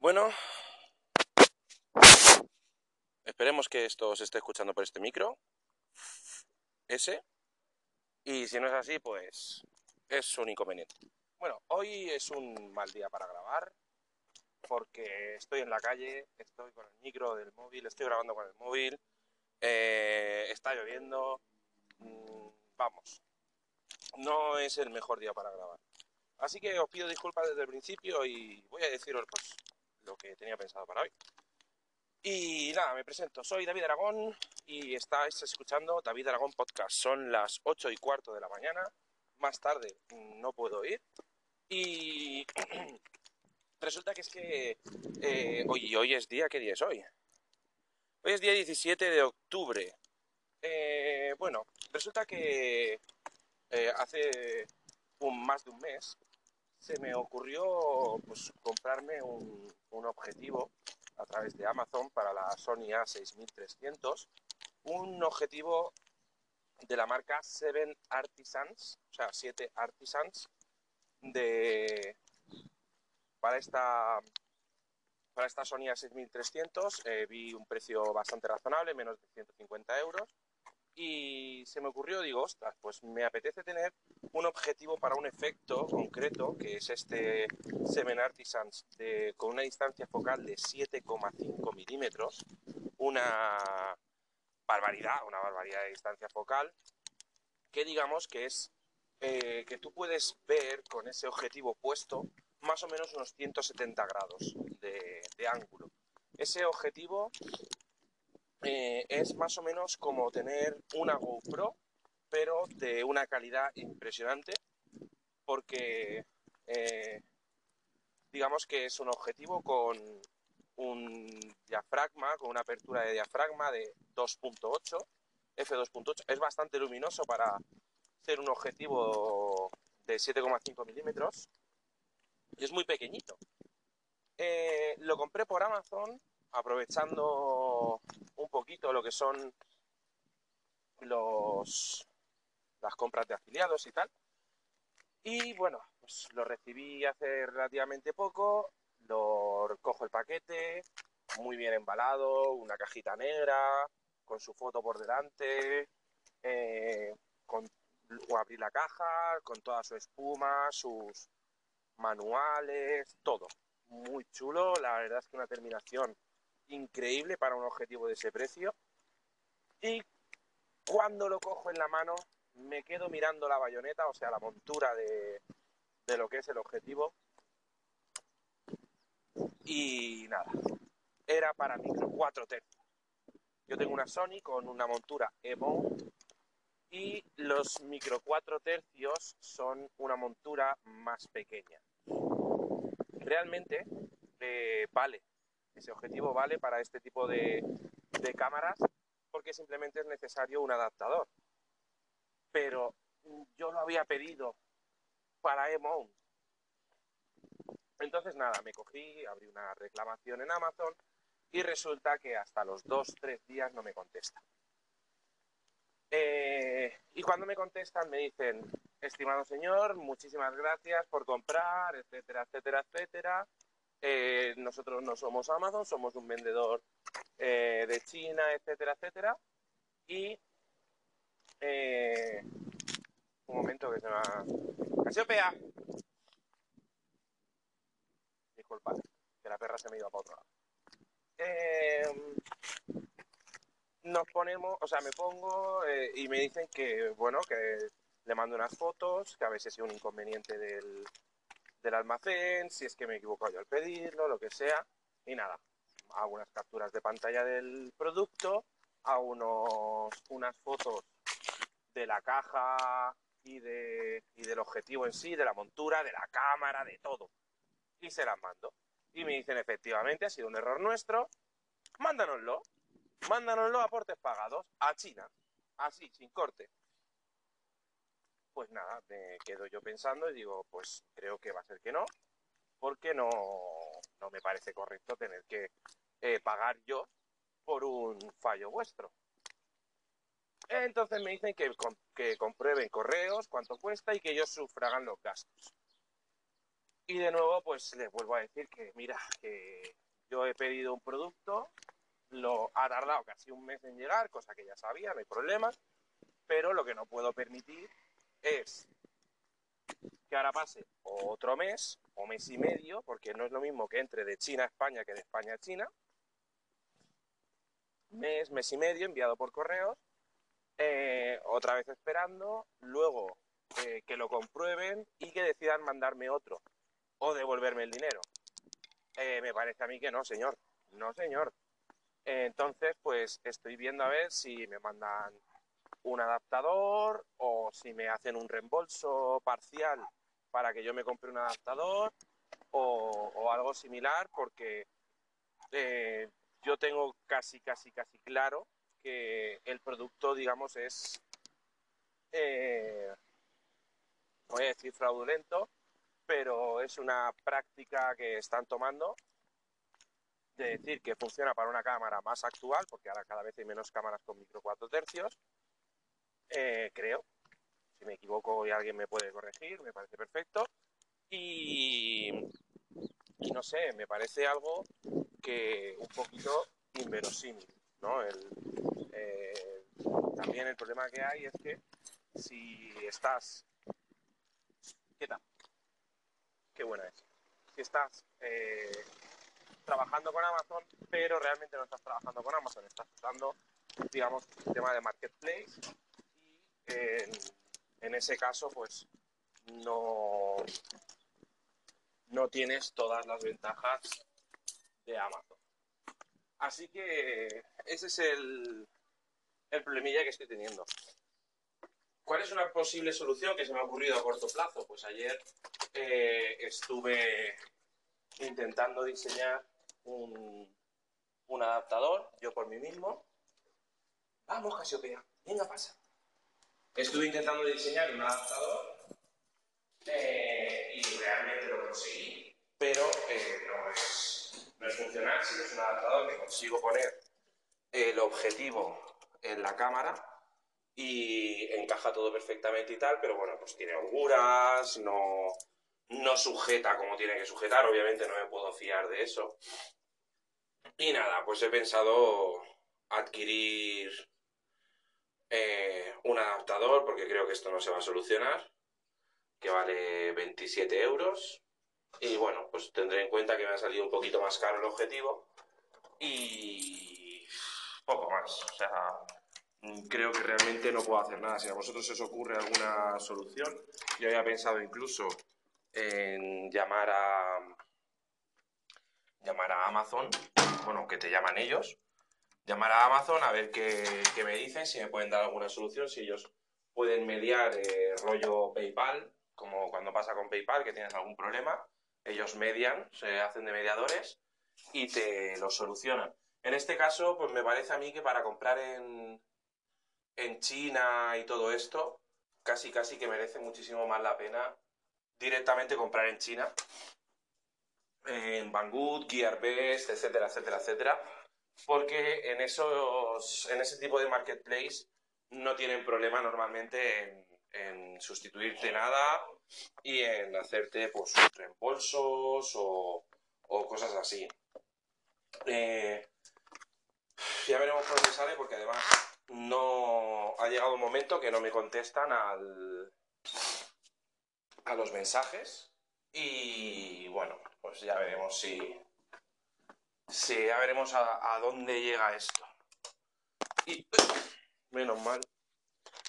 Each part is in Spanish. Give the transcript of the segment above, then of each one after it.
Bueno, esperemos que esto se esté escuchando por este micro. Ese. Y si no es así, pues es un inconveniente. Bueno, hoy es un mal día para grabar porque estoy en la calle, estoy con el micro del móvil, estoy grabando con el móvil, eh, está lloviendo, mm, vamos, no es el mejor día para grabar. Así que os pido disculpas desde el principio y voy a deciros lo que tenía pensado para hoy. Y nada, me presento, soy David Aragón y estáis escuchando David Aragón Podcast. Son las 8 y cuarto de la mañana, más tarde no puedo ir. Y resulta que es que eh, hoy, hoy es día, ¿qué día es hoy? Hoy es día 17 de octubre. Eh, bueno, resulta que eh, hace un, más de un mes se me ocurrió pues, comprarme un, un objetivo a través de Amazon para la Sony A6300, un objetivo de la marca Seven Artisans, o sea, 7 Artisans, de, para esta para esta Sony A6300 eh, vi un precio bastante razonable, menos de 150 euros, y se me ocurrió, digo, ostras, pues me apetece tener un objetivo para un efecto concreto, que es este Seven Artisans, con una distancia focal de 7,5 milímetros, una barbaridad, una barbaridad de distancia focal, que digamos que es eh, que tú puedes ver con ese objetivo puesto más o menos unos 170 grados de ángulo. Ese objetivo eh, es más o menos como tener una GoPro, pero de una calidad impresionante, porque eh, digamos que es un objetivo con un diafragma, con una apertura de diafragma de 2.8, f2.8, es bastante luminoso para ser un objetivo de 7,5 milímetros y es muy pequeñito. Eh, lo compré por Amazon aprovechando un poquito lo que son los, las compras de afiliados y tal. Y bueno, pues lo recibí hace relativamente poco, lo cojo el paquete, muy bien embalado, una cajita negra, con su foto por delante, eh, con, o abrí la caja, con toda su espuma, sus manuales, todo. Muy chulo, la verdad es que una terminación increíble para un objetivo de ese precio. Y cuando lo cojo en la mano, me quedo mirando la bayoneta, o sea, la montura de, de lo que es el objetivo. Y nada, era para micro 4 tercios. Yo tengo una Sony con una montura EMO y los micro 4 tercios son una montura más pequeña. Realmente eh, vale ese objetivo vale para este tipo de, de cámaras porque simplemente es necesario un adaptador. Pero yo lo había pedido para E-Mount. Entonces nada, me cogí, abrí una reclamación en Amazon y resulta que hasta los dos, tres días no me contesta. Eh, y cuando me contestan me dicen, estimado señor, muchísimas gracias por comprar, etcétera, etcétera, etcétera. Eh, nosotros no somos Amazon, somos un vendedor eh, de China, etcétera, etcétera. Y eh, un momento que se me ha... ¡Casiopea! Disculpad, que la perra se me iba para otro lado. nos ponemos, o sea, me pongo y me dicen que, bueno, que le mando unas fotos, que a veces es un inconveniente del, del almacén, si es que me he equivocado yo al pedirlo, lo que sea, y nada, hago unas capturas de pantalla del producto, hago unos, unas fotos de la caja y, de, y del objetivo en sí, de la montura, de la cámara, de todo, y se las mando. Y me dicen, efectivamente, ha sido un error nuestro, mándanoslo, mándanoslo a portes pagados, a China, así, sin corte pues nada, me quedo yo pensando y digo, pues creo que va a ser que no, porque no, no me parece correcto tener que eh, pagar yo por un fallo vuestro. Entonces me dicen que, que comprueben correos, cuánto cuesta y que ellos sufragan los gastos. Y de nuevo, pues les vuelvo a decir que, mira, que yo he pedido un producto, lo ha tardado casi un mes en llegar, cosa que ya sabía, no hay problema, pero lo que no puedo permitir es que ahora pase otro mes o mes y medio, porque no es lo mismo que entre de China a España que de España a China, mes, mes y medio enviado por correos, eh, otra vez esperando, luego eh, que lo comprueben y que decidan mandarme otro o devolverme el dinero. Eh, me parece a mí que no, señor. No, señor. entonces, pues estoy viendo a ver si me mandan un adaptador o si me hacen un reembolso parcial para que yo me compre un adaptador o, algo similar porque eh, yo tengo casi, casi, casi claro que el producto, digamos, es, eh, voy a decir fraudulento, pero es una práctica que están tomando de decir que funciona para una cámara más actual, porque ahora cada vez hay menos cámaras con micro 4 tercios, eh, creo. Si me equivoco y alguien me puede corregir, me parece perfecto. Y, no sé, me parece algo que un poquito inverosímil, ¿no? Eh, también el problema que hay es que si estás... ¿Qué tal? Qué buena es. Si estás eh, trabajando con Amazon, pero realmente no estás trabajando con Amazon, estás usando, digamos, el sistema de marketplace en, ese caso, pues no, no tienes todas las ventajas de Amazon. Así que ese es el, el problemilla que estoy teniendo. ¿Cuál es una posible solución que se me ha ocurrido a corto plazo? Pues ayer eh, estuve intentando diseñar un, un adaptador, yo por mí mismo. Vamos, Casiopea, venga, pasa. Estuve intentando diseñar un adaptador eh, y realmente lo conseguí, pero eh, no, es, no es funcional. Es un adaptador que consigo poner el objetivo en la cámara y encaja todo perfectamente y tal, pero bueno, pues tiene holguras, no, no sujeta como tiene que sujetar, obviamente no me puedo fiar de eso. Y nada, pues he pensado adquirir eh, un adaptador, porque creo que esto no se va a solucionar, que vale 27 euros. Y bueno, pues tendré en cuenta que me ha salido un poquito más caro el objetivo y poco más. O sea, creo que realmente no puedo hacer nada. Si a vosotros os ocurre alguna solución, yo había pensado incluso en llamar a llamar a Amazon, bueno, que te llaman ellos, llamar a Amazon a ver qué, me dicen, si me pueden dar alguna solución, si ellos pueden mediar eh, rollo PayPal, como cuando pasa con PayPal, que tienes algún problema, ellos median, se hacen de mediadores y te lo solucionan. En este caso, pues me parece a mí que para comprar en, en China y todo esto, casi casi que merece muchísimo más la pena directamente comprar en China, en Banggood, Gearbest, etcétera, etcétera, etcétera, porque en, esos, en ese tipo de marketplace no tienen problema normalmente en, sustituirte nada y en hacerte pues reembolsos o, cosas así. Eh, ya veremos por dónde sale porque además no ha llegado un momento que no me contestan al, a los mensajes y bueno, pues ya veremos si, Sí, ya veremos a, dónde llega esto. Y menos mal.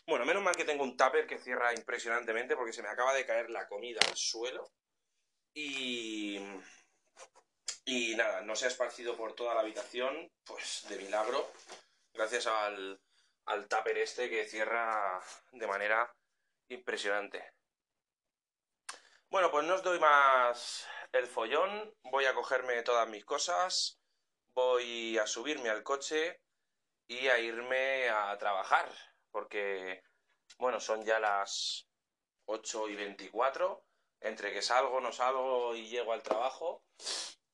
Bueno, menos mal que tengo un tupper que cierra impresionantemente porque se me acaba de caer la comida al suelo. Y... Y nada, no se ha esparcido por toda la habitación, pues de milagro, gracias al, al tupper este que cierra de manera impresionante. Bueno, pues no os doy más el follón, voy a cogerme todas mis cosas, voy a subirme al coche y a irme a trabajar, porque, bueno, son ya las 8 y 24, entre que salgo, no salgo y llego al trabajo,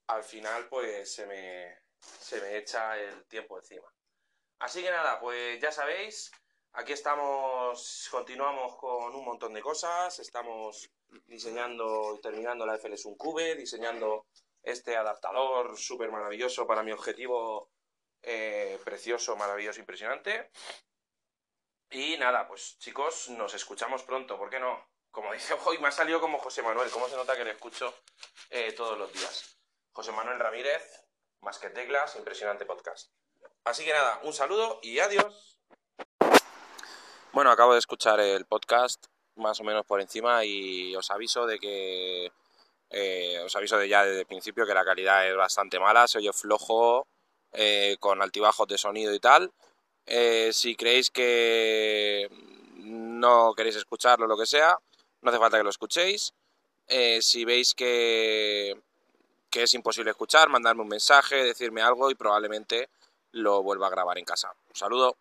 al final pues se me, se me echa el tiempo encima. Así que nada, pues ya sabéis, aquí estamos, continuamos con un montón de cosas, estamos diseñando y terminando la FLS un Cube, diseñando este adaptador súper maravilloso para mi objetivo eh, precioso, maravilloso, impresionante. Y nada, pues chicos, nos escuchamos pronto, ¿por qué no? Como dice, hoy me ha salido como José Manuel, ¿cómo se nota que le escucho eh, todos los días? José Manuel Ramírez, más que teclas, impresionante podcast. Así que nada, un saludo y adiós. Bueno, acabo de escuchar el podcast más o menos por encima y os aviso de que eh, os aviso de ya desde el principio que la calidad es bastante mala, se oye flojo, eh, con altibajos de sonido y tal. Eh, si creéis que no queréis escucharlo lo que sea, no hace falta que lo escuchéis. si veis que, que es imposible escuchar, mandadme un mensaje, decirme algo y probablemente lo vuelva a grabar en casa. Un saludo.